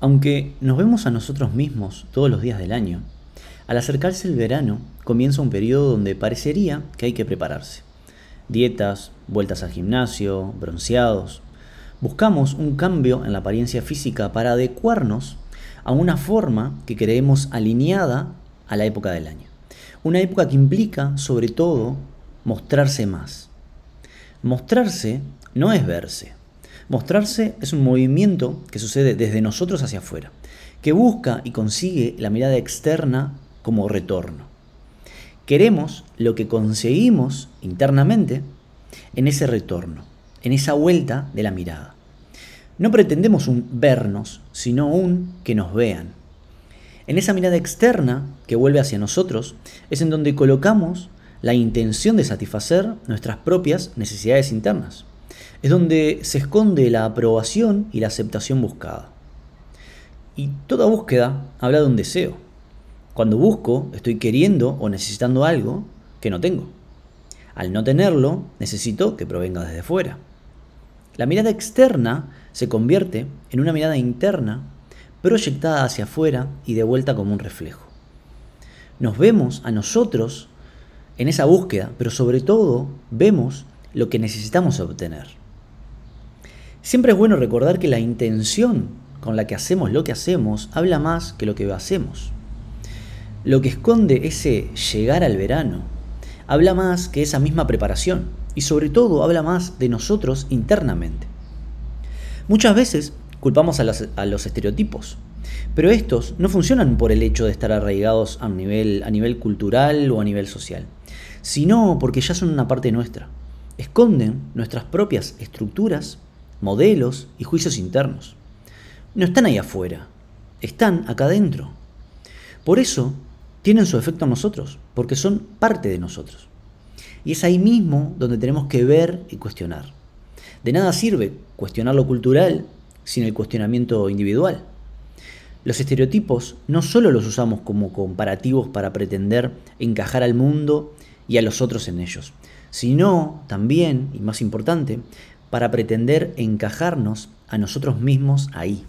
Aunque nos vemos a nosotros mismos todos los días del año, al acercarse el verano comienza un periodo donde parecería que hay que prepararse. Dietas, vueltas al gimnasio, bronceados. Buscamos un cambio en la apariencia física para adecuarnos a una forma que creemos alineada a la época del año. Una época que implica, sobre todo, mostrarse más. Mostrarse no es verse. Mostrarse es un movimiento que sucede desde nosotros hacia afuera, que busca y consigue la mirada externa como retorno. Queremos lo que conseguimos internamente en ese retorno, en esa vuelta de la mirada. No pretendemos un vernos, sino un que nos vean. En esa mirada externa que vuelve hacia nosotros es en donde colocamos la intención de satisfacer nuestras propias necesidades internas es donde se esconde la aprobación y la aceptación buscada. Y toda búsqueda habla de un deseo. Cuando busco, estoy queriendo o necesitando algo que no tengo. Al no tenerlo, necesito que provenga desde fuera. La mirada externa se convierte en una mirada interna proyectada hacia afuera y de vuelta como un reflejo. Nos vemos a nosotros en esa búsqueda, pero sobre todo vemos lo que necesitamos obtener. Siempre es bueno recordar que la intención con la que hacemos lo que hacemos habla más que lo que hacemos. Lo que esconde ese llegar al verano habla más que esa misma preparación y sobre todo habla más de nosotros internamente. Muchas veces culpamos a los, estereotipos, pero estos no funcionan por el hecho de estar arraigados a nivel, a nivel cultural o a nivel social, sino porque ya son una parte nuestra. Esconden nuestras propias estructuras modelos y juicios internos. No están ahí afuera, están acá adentro. Por eso tienen su efecto en nosotros, porque son parte de nosotros. Y es ahí mismo donde tenemos que ver y cuestionar. De nada sirve cuestionar lo cultural sin el cuestionamiento individual. Los estereotipos no solo los usamos como comparativos para pretender encajar al mundo y a los otros en ellos, sino también, y más importante, para pretender encajarnos a nosotros mismos ahí.